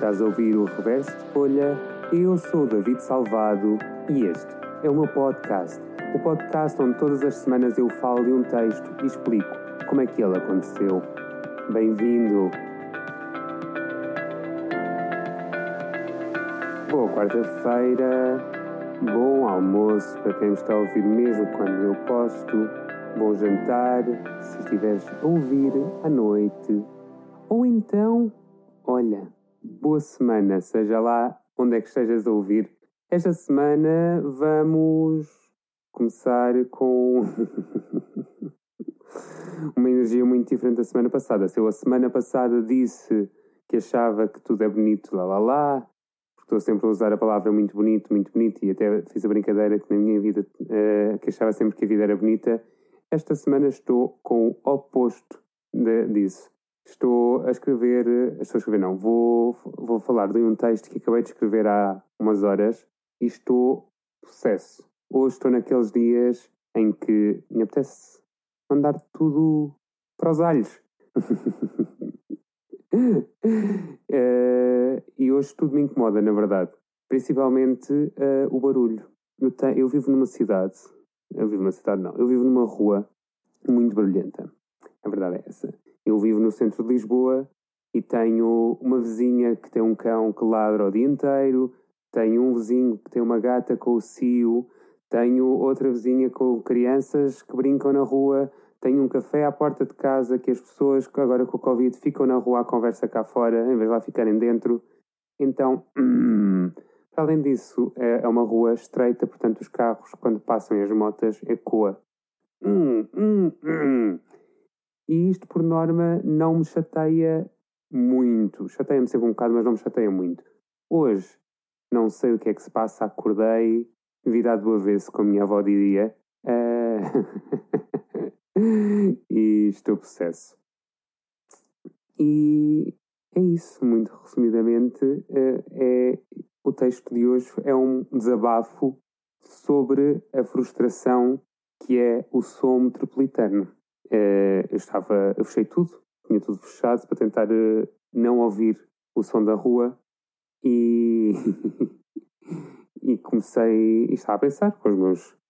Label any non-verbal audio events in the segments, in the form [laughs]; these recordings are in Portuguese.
Estás a ouvir o Reverso de Folha? Eu sou David Salvado e este é o meu podcast. O podcast onde todas as semanas eu falo de um texto e explico como é que ele aconteceu. Bem-vindo! Boa quarta-feira, bom almoço para quem está a ouvir mesmo quando eu posto, bom jantar se estiveres a ouvir à noite, ou então, olha, boa semana, seja lá onde é que estejas a ouvir. Esta semana vamos começar com [laughs] uma energia muito diferente da semana passada. Se eu a semana passada disse que achava que tudo é bonito, lá lá lá, porque estou sempre a usar a palavra muito bonito, muito bonito, e até fiz a brincadeira que na minha vida, uh, que achava sempre que a vida era bonita, esta semana estou com o oposto de, disso. Estou a escrever, estou a escrever não, vou, vou falar de um texto que acabei de escrever há umas horas e estou processo. Hoje estou naqueles dias em que me apetece mandar tudo para os alhos. uh, [laughs] e hoje tudo me incomoda, na verdade. Principalmente uh, o barulho. Eu, te, eu vivo numa cidade, eu vivo numa cidade não, eu vivo numa rua muito barulhenta. A verdade é essa. Eu vivo no centro de Lisboa e tenho uma vizinha que tem um cão que ladra o dia inteiro, tenho um vizinho que tem uma gata com o cio, tenho outra vizinha com crianças que brincam na rua, tenho um café à porta de casa que as pessoas que agora com o Covid ficam na rua à conversa cá fora, em vez de lá ficarem dentro. Então, [clears throat] hum, além disso, é, é uma rua estreita, portanto os carros, quando passam as motas, ecoa. Hum, hum, hum. E isto, por norma, não me chateia muito. Chateia-me sempre um bocado, mas não me chateia muito. Hoje, não sei o que é que se passa, acordei virado do avesso, como minha avó diria, uh... [laughs] e estou processo. E é isso, muito resumidamente, uh, é, o texto de hoje é um desabafo sobre a frustração que é o som metropolitano. Uh, eu estava, eu fechei tudo, tinha tudo fechado para tentar uh, não ouvir o som da rua e, [laughs] e comecei e estava a pensar com os meus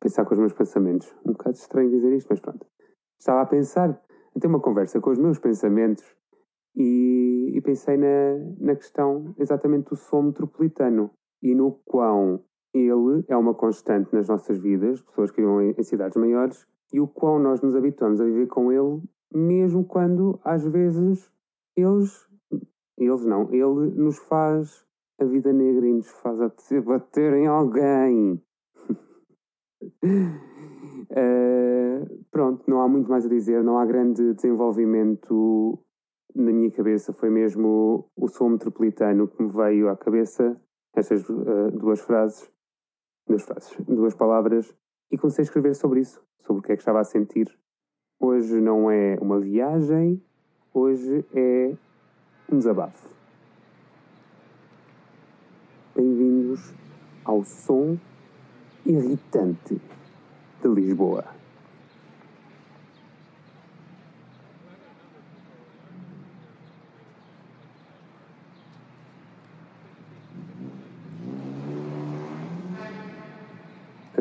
pensar com os meus pensamentos. Um bocado estranho dizer isto, mas pronto. Estava a pensar, a ter uma conversa com os meus pensamentos e, e pensei na, na questão exatamente do som metropolitano e no quão ele é uma constante nas nossas vidas, pessoas que vivem em, cidades maiores, e o quão nós nos habituamos a viver com ele, mesmo quando às vezes eles, eles não, ele nos faz a vida negra e nos faz a [laughs] bater em alguém. uh, [laughs] pronto, não há muito mais a dizer, não há grande desenvolvimento na minha cabeça. Foi mesmo o som metropolitano que me veio à cabeça, estas uh, duas frases, duas frases, duas palavras, e comecei a escrever sobre isso, sobre o que é que estava a sentir. Hoje não é uma viagem, hoje é um desabafo. Bem-vindos ao som irritante de Lisboa.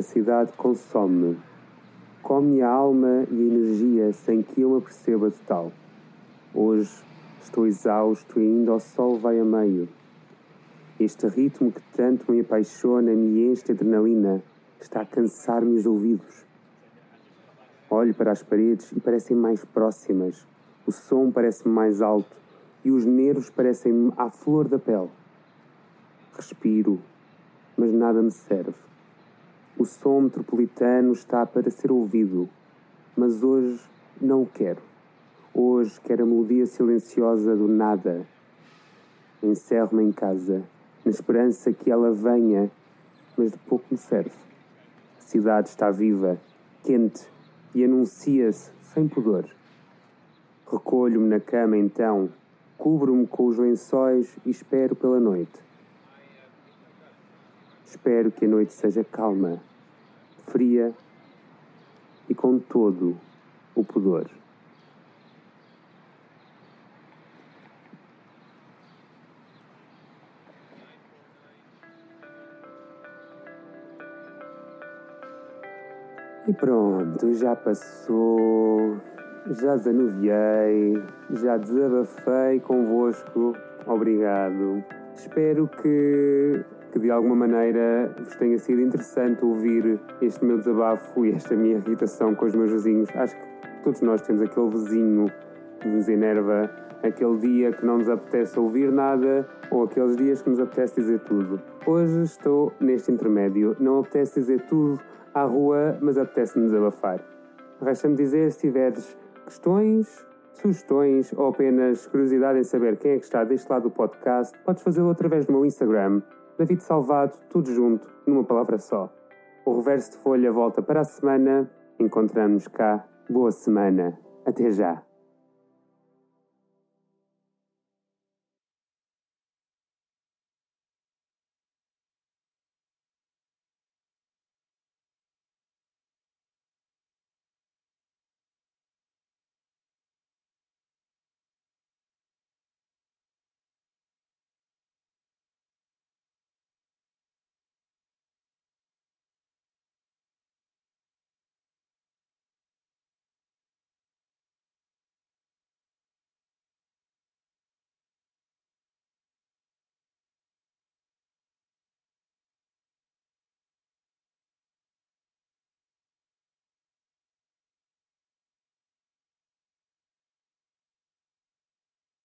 A cidade consome-me, come a alma e a energia sem que eu a perceba de tal. Hoje estou exausto e ainda o sol vai a meio. Este ritmo que tanto me apaixona me enche de adrenalina está a cansar-me os ouvidos. Olho para as paredes e parecem mais próximas, o som parece mais alto e os nervos parecem à flor da pele. Respiro, mas nada me serve. O som metropolitano está para ser ouvido, mas hoje não o quero. Hoje quero a melodia silenciosa do nada. Encerro-me em casa, na esperança que ela venha, mas de pouco me serve. A cidade está viva, quente e anuncia-se sem pudor. Recolho-me na cama então, cubro-me com os lençóis e espero pela noite. Espero que a noite seja calma, fria e com todo o pudor. E pronto, já passou, já desanuviei, já desabafei convosco. Obrigado. Espero que que de alguma maneira vos tenha sido interessante ouvir este meu desabafo e esta minha irritação com os meus vizinhos. Acho que todos nós temos aquele vizinho que nos enerva, aquele dia que não nos apetece ouvir nada ou aqueles dias que nos apetece dizer tudo. Hoje estou neste intermédio, não apetece dizer tudo à rua, mas apetece-me desabafar. Resta-me dizer se tiveres questões, sugestões ou apenas curiosidade em saber quem é que está deste lado do podcast, podes fazê-lo através do meu Instagram, David Salvado, tudo junto, numa palavra só. O reverso de folha volta para a semana. Encontramos cá Boa semana. Até já.